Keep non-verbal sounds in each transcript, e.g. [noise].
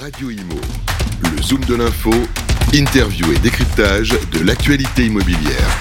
Radio Imo, le zoom de l'info, interview et décryptage de l'actualité immobilière.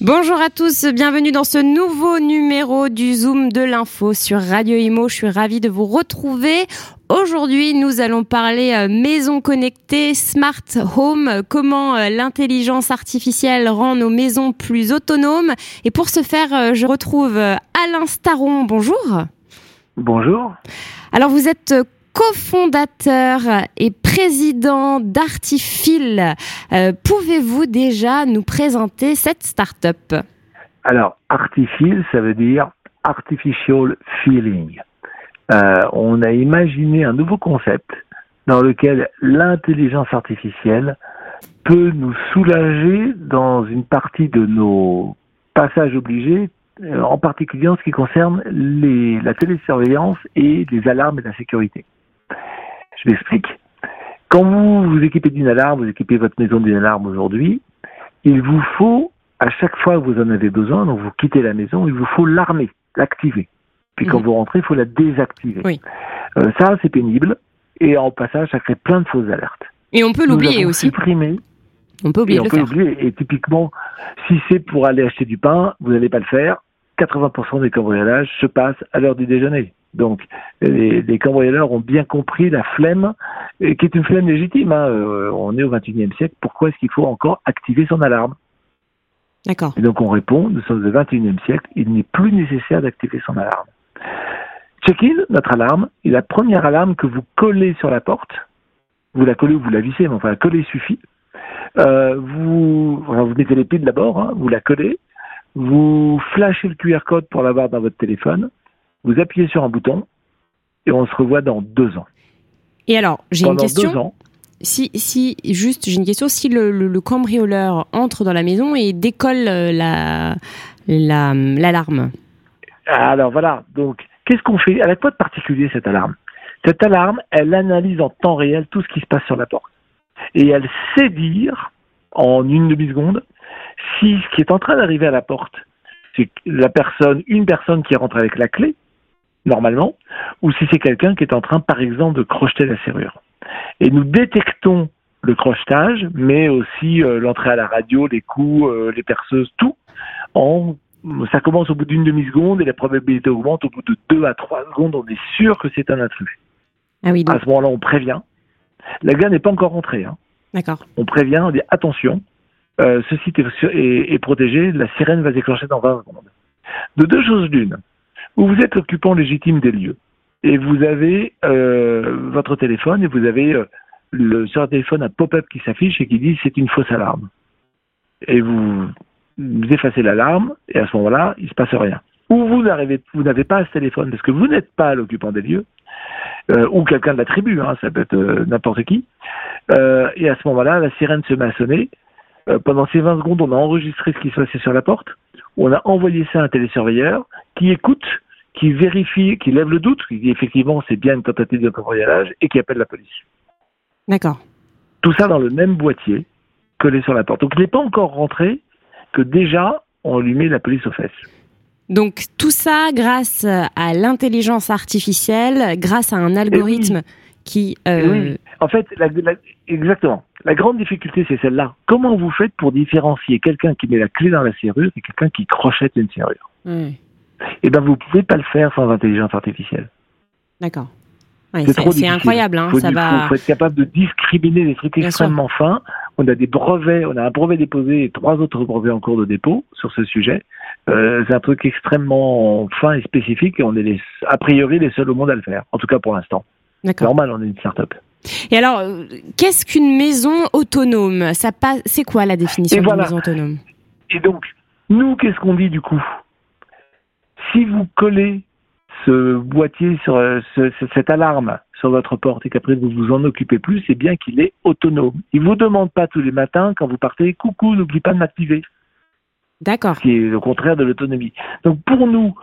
Bonjour à tous, bienvenue dans ce nouveau numéro du Zoom de l'info sur Radio Imo. Je suis ravie de vous retrouver. Aujourd'hui, nous allons parler euh, maison connectée, smart home, comment euh, l'intelligence artificielle rend nos maisons plus autonomes. Et pour ce faire, euh, je retrouve Alain Staron. Bonjour. Bonjour. Alors, vous êtes cofondateur et président d'Artifil. Euh, Pouvez-vous déjà nous présenter cette start-up? Alors, Artifil, ça veut dire Artificial Feeling. Euh, on a imaginé un nouveau concept dans lequel l'intelligence artificielle peut nous soulager dans une partie de nos passages obligés, euh, en particulier en ce qui concerne les, la télésurveillance et les alarmes et la sécurité. Je m'explique. Quand vous vous équipez d'une alarme, vous équipez votre maison d'une alarme aujourd'hui, il vous faut, à chaque fois que vous en avez besoin, donc vous quittez la maison, il vous faut l'armer, l'activer. Puis quand Mhm. vous rentrez, il faut la désactiver. Oui. Euh, ça, c'est pénible. Et en passage, ça crée plein de fausses alertes. Et on peut l'oublier aussi. On peut oublier et on le peut faire. l'oublier. Et typiquement, si c'est pour aller acheter du pain, vous n'allez pas le faire. 80% des cambriolages se passent à l'heure du déjeuner. Donc, les, les cambrioleurs ont bien compris la flemme, qui est une flemme légitime. hein. Euh, on est au 21e siècle. Pourquoi est-ce qu'il faut encore activer son alarme? D'accord. Et donc, on répond, nous sommes au 21e siècle, il n'est plus nécessaire d'activer son alarme. Check-in, notre alarme, est la première alarme que vous collez sur la porte. Vous la collez ou vous la vissez, mais enfin, la coller suffit. Euh, vous, enfin, vous mettez les piles d'abord, hein, vous la collez, vous flashez le QR code pour l'avoir dans votre téléphone, vous appuyez sur un bouton, et on se revoit dans deux ans. Et alors, j'ai une question. deux ans, Si, si, juste, j'ai une question. Si le, le- le cambrioleur entre dans la maison et décolle euh, la, la, l'alarme. Alors voilà, donc qu'est-ce qu'on fait? Elle a quoi de particulier cette alarme? Cette alarme, elle analyse en temps réel tout ce qui se passe sur la porte. Et elle sait dire, en une demi-seconde, si ce qui est en train d'arriver à la porte, c'est la personne, une personne qui rentre avec la clé, normalement, ou si c'est quelqu'un qui est en train, par exemple, de crocheter la serrure. Et nous détectons le crochetage, mais aussi euh, l'entrée à la radio, les coups, euh, les perceuses, tout, en ça commence au bout d'une demi-seconde et la probabilité augmente au bout de deux à trois secondes. On est sûr que c'est un intrus. Ah oui, donc, À ce moment-là, on prévient. La gare n'est pas encore rentrée. hein. d'accord. On prévient, on dit attention, euh, ce site est, est- est protégé, la sirène va déclencher dans 20 secondes. De deux choses l'une. Ou vous êtes occupant légitime des lieux et vous avez euh, votre téléphone et vous avez euh, le, sur le téléphone un pop-up qui s'affiche et qui dit c'est une fausse alarme. Et vous, vous effacez l'alarme et à ce moment-là, il se passe rien. Ou vous n'arrivez, vous n'avez pas ce téléphone parce que vous n'êtes pas l'occupant des lieux euh, ou quelqu'un de la tribu, hein, ça peut être euh, n'importe qui. Euh, et à ce moment-là, la sirène se met à sonner. Euh, pendant ces 20 secondes, on a enregistré ce qui se passait sur la porte. On a envoyé ça à un télésurveilleur qui écoute, qui vérifie, qui lève le doute, qui dit effectivement c'est bien une tentative de cambriolage et qui appelle la police. D'accord. Tout ça dans le même boîtier collé sur la porte. Donc il n'est pas encore rentré que déjà on lui met la police aux fesses. Donc tout ça grâce à l'intelligence artificielle, grâce à un algorithme qui... Et euh, oui, en fait, la- la- exactement. La grande difficulté, c'est celle-là. Comment vous faites pour différencier quelqu'un qui met la clé dans la serrure et quelqu'un qui crochette une serrure? Eh ben, vous pouvez pas le faire sans intelligence artificielle. D'accord. Ouais, C'est incroyable, hein, faut, ça faut- être capable de discriminer des trucs Bien extrêmement fins. On a des brevets, on a un brevet déposé et trois autres brevets en cours de dépôt sur ce sujet. Euh, c'est un truc extrêmement fin et spécifique et on est les, a priori les seuls au monde à le faire. En tout cas pour l'instant. Normal, on est une start-up. Et alors, euh, qu'est-ce qu'une maison autonome? Ça pa- C'est quoi la définition d'une voilà. maison autonome? Et donc, nous, qu'est-ce qu'on dit du coup? Si vous collez ce boîtier sur euh, ce- ce- cette alarme sur votre porte et qu'après vous vous en occupez plus, c'est bien qu'il est autonome. Il vous demande pas tous les matins quand vous partez, coucou, n'oublie pas de m'activer, D'accord. ce qui est le contraire de l'autonomie. Donc pour nous,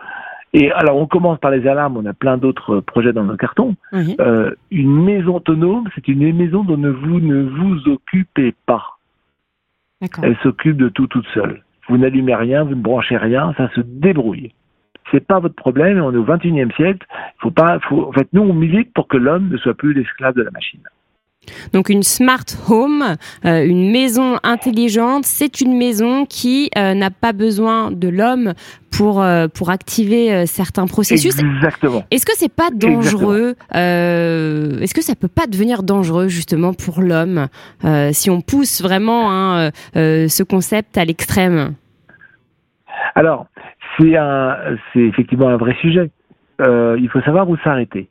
et alors on commence par les alarmes, on a plein d'autres projets dans nos cartons. Euh, une maison autonome, c'est une maison dont ne vous ne vous occupez pas. D'accord. Elle s'occupe de tout toute seule. Vous n'allumez rien, vous ne branchez rien, ça se débrouille. C'est pas votre problème. On est au 21e siècle. Faut pas, faut, en fait, nous, on milite pour que l'homme ne soit plus l'esclave de la machine. Donc une smart home, euh, une maison intelligente, c'est une maison qui euh, n'a pas besoin de l'homme pour euh, pour activer certains processus. Exactement. Est-ce que c'est pas dangereux Est-ce que ça peut pas devenir dangereux justement pour l'homme si on pousse vraiment hein, ce concept à l'extrême? Alors c'est effectivement un vrai sujet. il faut savoir où s'arrêter.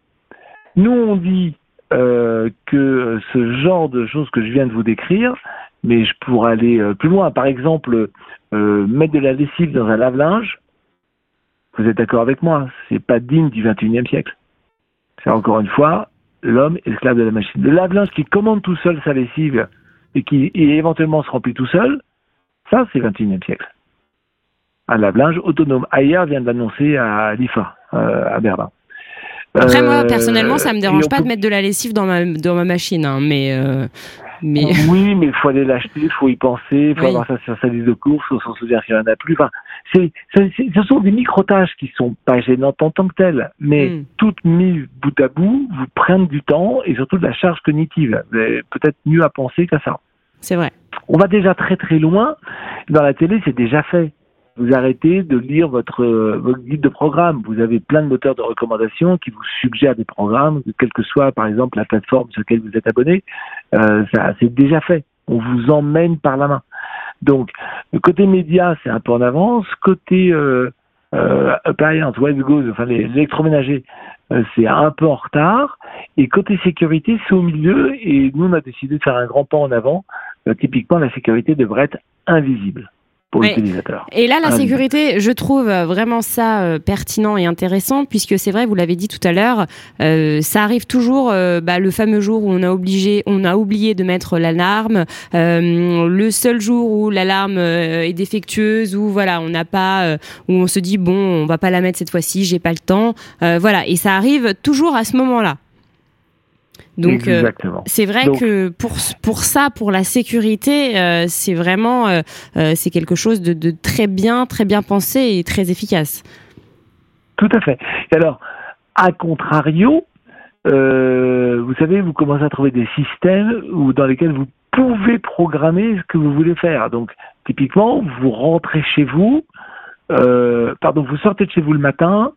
Nous on dit euh, que ce genre de choses que je viens de vous décrire, mais je pourrais aller euh, plus loin. Par exemple, euh, mettre de la lessive dans un lave-linge, vous êtes d'accord avec moi, c'est pas digne du 21e siècle. C'est encore une fois l'homme esclave de la machine. Le lave-linge qui commande tout seul sa lessive et qui éventuellement se remplit tout seul, ça c'est 21e siècle. Un lave-linge autonome. Ailleurs vient de l'annoncer à l'IFA, à Berlin. Après, moi, personnellement, ça me dérange pas de mettre de la lessive dans ma, dans ma machine, hein, mais. Euh, mais... Oui, [laughs] mais il faut aller l'acheter, il faut y penser, il faut avoir ça sur sa liste de courses, on s'en souvient qu'il n'y en a plus. Enfin, c'est, ce sont des micro-tâches qui sont pas gênantes en tant que telles, mais hmm. toutes mises bout à bout vous prennent du temps et surtout de la charge cognitive. Peut-être mieux à penser qu'à ça. C'est vrai. On va déjà très très loin. Dans la télé, c'est déjà fait vous arrêtez de lire votre, votre, guide de programme. Vous avez plein de moteurs de recommandation qui vous suggèrent des programmes, quelle que soit par exemple la plateforme sur laquelle vous êtes abonné. Euh, ça, c'est déjà fait. On vous emmène par la main. Donc, côté média, c'est un peu en avance. Côté euh, euh, goods, enfin l'électroménager, euh, c'est un peu en retard. Et côté sécurité, c'est au milieu. Et nous, on a décidé de faire un grand pas en avant. Euh, typiquement, la sécurité devrait être invisible pour l'utilisateur. Et là, la ah, sécurité, je trouve vraiment ça euh, pertinent et intéressant, puisque c'est vrai, vous l'avez dit tout à l'heure, euh, ça arrive toujours euh, bah, le fameux jour où on a obligé, on a oublié de mettre l'alarme, le seul jour où l'alarme est défectueuse, où voilà, on n'a pas, où on se dit bon, on va pas la mettre cette fois-ci, j'ai pas le temps, voilà, et ça arrive toujours à ce moment-là. Donc euh, c'est vrai que pour pour ça, pour la sécurité, euh, c'est vraiment euh, c'est quelque chose de, de, très bien, très bien pensé et très efficace. Tout à fait. Et alors, à contrario, vous savez, vous commencez à trouver des systèmes où, dans lesquels vous pouvez programmer ce que vous voulez faire. Donc, typiquement, vous rentrez chez vous, pardon, vous sortez de chez vous le matin,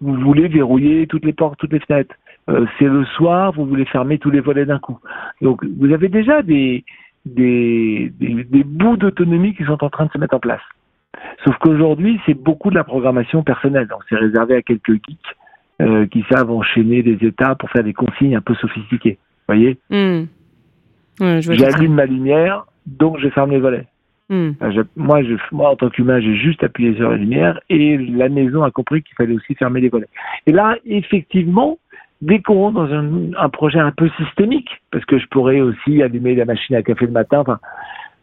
vous voulez verrouiller toutes les portes, toutes les fenêtres. Euh, c'est le soir, vous voulez fermer tous les volets d'un coup. Donc vous avez déjà des, des, des, bouts d'autonomie qui sont en train de se mettre en place. Sauf qu'aujourd'hui, c'est beaucoup de la programmation personnelle. Donc c'est réservé à quelques geeks euh, qui savent enchaîner des étapes pour faire des consignes un peu sophistiquées. Vous voyez mmh. J'allume ma lumière, donc je ferme les volets. Hmm. Moi, je, moi, en tant qu'humain, j'ai juste appuyé sur la lumière et la maison a compris qu'il fallait aussi fermer les volets. Et là, effectivement, dès qu'on rentre dans un, un, projet un peu systémique, parce que je pourrais aussi allumer la machine à café le matin, enfin,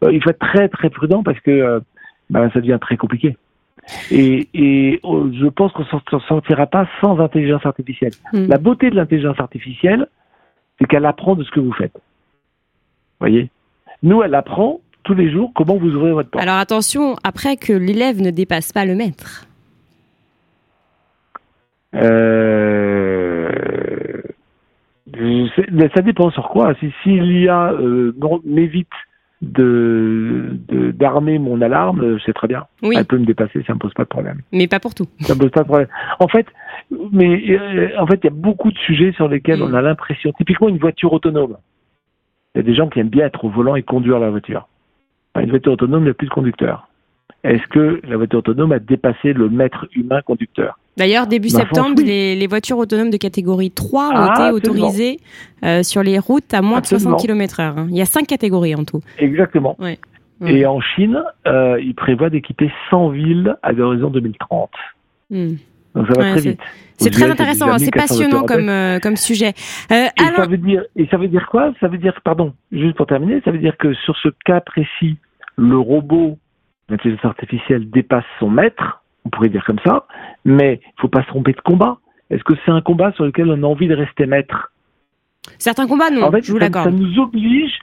euh, il faut être très très prudent parce que euh, ben, ça devient très compliqué. Et, et oh, je pense qu'on ne sortira pas sans intelligence artificielle. Hmm. La beauté de l'intelligence artificielle, c'est qu'elle apprend de ce que vous faites. Voyez? Nous, elle apprend tous les jours comment vous ouvrez votre porte. Alors attention, après que l'élève ne dépasse pas le maître. Euh... Ça dépend sur quoi. Si s'il y a euh, m'évite de d'armer mon alarme, c'est très bien. Oui. Elle peut me dépasser, ça me pose pas de problème. Mais pas pour tout. Ça me pose pas de problème. En fait, mais euh, en fait, il y a beaucoup de sujets sur lesquels mm. on a l'impression. Typiquement, une voiture autonome. Il y a des gens qui aiment bien être au volant et conduire la voiture une voiture autonome, il n'y a plus de conducteur. Est-ce que la voiture autonome a dépassé le maître humain conducteur D'ailleurs, début septembre, les, voitures autonomes de catégorie 3 ont ah, été autorisées euh, sur les routes à moins de 60 km/h. Hein. Il y a cinq catégories en tout. Exactement. Et en Chine, euh, ils prévoient d'équiper 100 villes à l'horizon 2030. Hmm. Donc ça va très vite. C'est très intéressant, hein. c'est passionnant comme, euh, comme sujet. et, ça veut dire, et ça veut dire quoi? Ça veut dire, pardon, juste pour terminer, ça veut dire que sur ce cas précis, le robot, l'intelligence artificielle dépasse son maître, on pourrait dire comme ça, mais il faut pas se tromper de combat. Est-ce que c'est un combat sur lequel on a envie de rester maître? Certains combats, non. En fait, je vous ça, ça, nous oblige,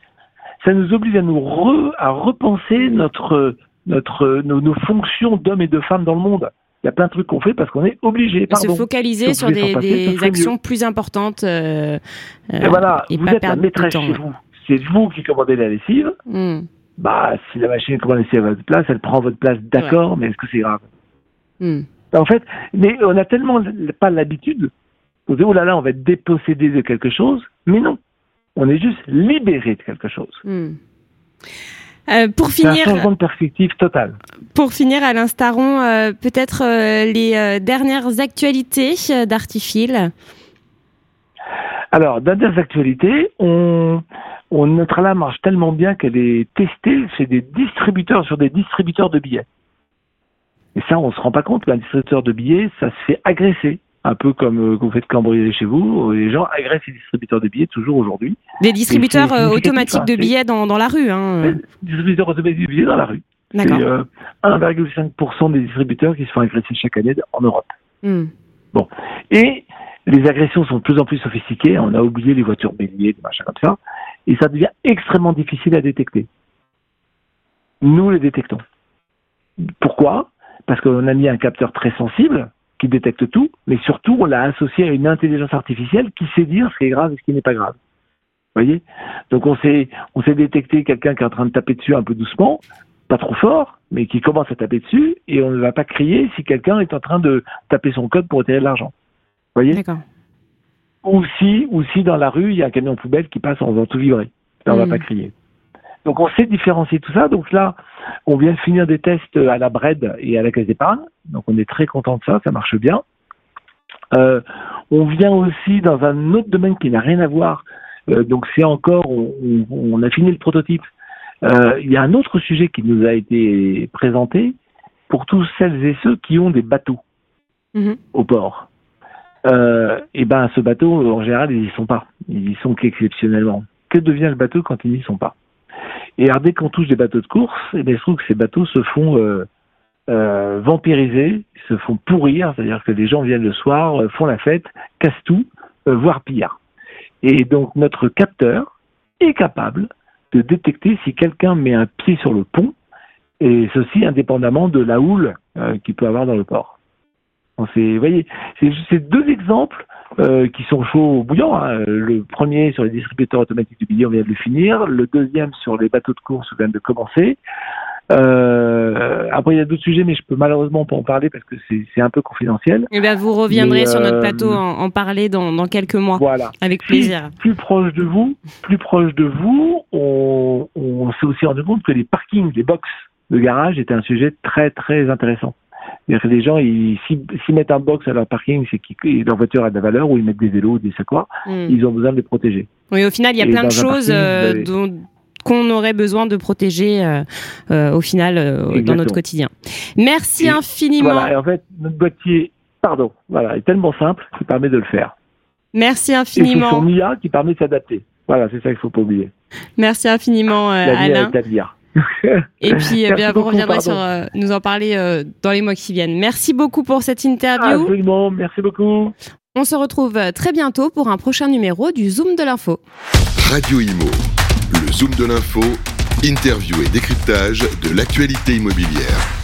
ça nous oblige à nous à repenser notre, notre, nos, nos fonctions d'hommes et de femmes dans le monde. Il y a plein de trucs qu'on fait parce qu'on est obligé. Se focaliser sur des, actions plus importantes. Euh, et voilà, vous êtes la maîtresse chez vous. C'est vous qui commandez la lessive. Hmm. Bah, si la machine commande à votre place, elle prend votre place, d'accord, mais est-ce que c'est grave? Hmm. En fait, mais on a tellement pas l'habitude. On dit, oh là là, on va être dépossédé de quelque chose. Mais non, on est juste libéré de quelque chose. Hmm. Euh, pour finir, un changement de perspective total. Pour finir, Alain Staron, euh, peut-être euh, les dernières actualités d'Artifil? Alors, dernières actualités, on, on, notre alarme marche tellement bien qu'elle est testée chez des distributeurs, sur des distributeurs de billets. Et ça, on se rend pas compte qu'un distributeur de billets, ça se fait agresser un peu comme euh, vous faites cambrioler chez vous, les gens agressent les distributeurs de billets toujours aujourd'hui. Des distributeurs euh, automatiques de billets dans, dans la rue. Hein. Des distributeurs automatiques de billets dans la rue. C'est 1,5% euh, des distributeurs qui se font agresser chaque année en Europe. Hmm. Bon. Et les agressions sont de plus en plus sophistiquées. On a oublié les voitures béliers, des machins comme ça. Et ça devient extrêmement difficile à détecter. Nous les détectons. Pourquoi? Parce qu'on a mis un capteur très sensible qui détecte tout, mais surtout on l'a associé à une intelligence artificielle qui sait dire ce qui est grave et ce qui n'est pas grave. Vous voyez? Donc on sait, on sait détecter quelqu'un qui est en train de taper dessus un peu doucement, pas trop fort, mais qui commence à taper dessus, et on ne va pas crier si quelqu'un est en train de taper son code pour retirer de l'argent. Vous voyez Ou si, ou si dans la rue, il y a un camion poubelle qui passe en faisant tout vibrer. Là, on ne va pas crier. Donc on sait différencier tout ça. Donc là, on vient de finir des tests à la BRED et à la Caisse d'épargne. Donc on est très content de ça, ça marche bien. Euh, on vient aussi dans un autre domaine qui n'a rien à voir. Euh, donc c'est encore, on, a fini le prototype. Euh, il y a un autre sujet qui nous a été présenté pour tous celles et ceux qui ont des bateaux mhm. au port. Et ben ce bateau, en général, ils n'y sont pas. Ils y sont qu'exceptionnellement. Que devient le bateau quand ils n'y sont pas? Et alors, dès qu'on touche des bateaux de course, eh bien, il se trouve que ces bateaux se font euh, euh, vampiriser, se font pourrir, c'est-à-dire que les gens viennent le soir, euh, font la fête, cassent tout, voire pire. Et donc, notre capteur est capable de détecter si quelqu'un met un pied sur le pont, et ceci indépendamment de la houle qu'il peut avoir dans le port. Vous voyez, c'est deux exemples euh, qui sont chauds bouillants. Hein. Le premier sur les distributeurs automatiques du billet, on vient de le finir. Le deuxième sur les bateaux de course, on vient de commencer. Euh, après, il y a d'autres sujets, mais je peux malheureusement pas en parler parce que c'est un peu confidentiel. Eh bien, vous reviendrez sur notre euh, plateau en, en parler dans, dans, quelques mois. Voilà. Avec plaisir. Plus, proche de vous, plus proche de vous, on, on s'est aussi rendu compte que les parkings, les box de garage étaient un sujet très très intéressant. Les gens, s'ils mettent un box à leur parking, c'est que leur voiture a de la valeur, ou ils mettent des vélos, des sacs hmm. ils ont besoin de les protéger. Oui, au final, il y a plein de choses euh, qu'on aurait besoin de protéger euh, euh, au final dans notre quotidien. Merci infiniment. Voilà, et en fait, notre boîtier, pardon, voilà, est tellement simple qu'il permet de le faire. Merci infiniment. Et c'est son IA qui permet de s'adapter. Voilà, c'est ça qu'il ne faut pas oublier. Merci infiniment, Alain. Et puis, eh bien, vous reviendrez sur, euh, nous en parler euh, dans les mois qui viennent. Merci beaucoup pour cette interview. Absolument, merci beaucoup. On se retrouve euh, très bientôt pour un prochain numéro du Zoom de l'info. Radio Imo, le Zoom de l'info, interview et décryptage de l'actualité immobilière.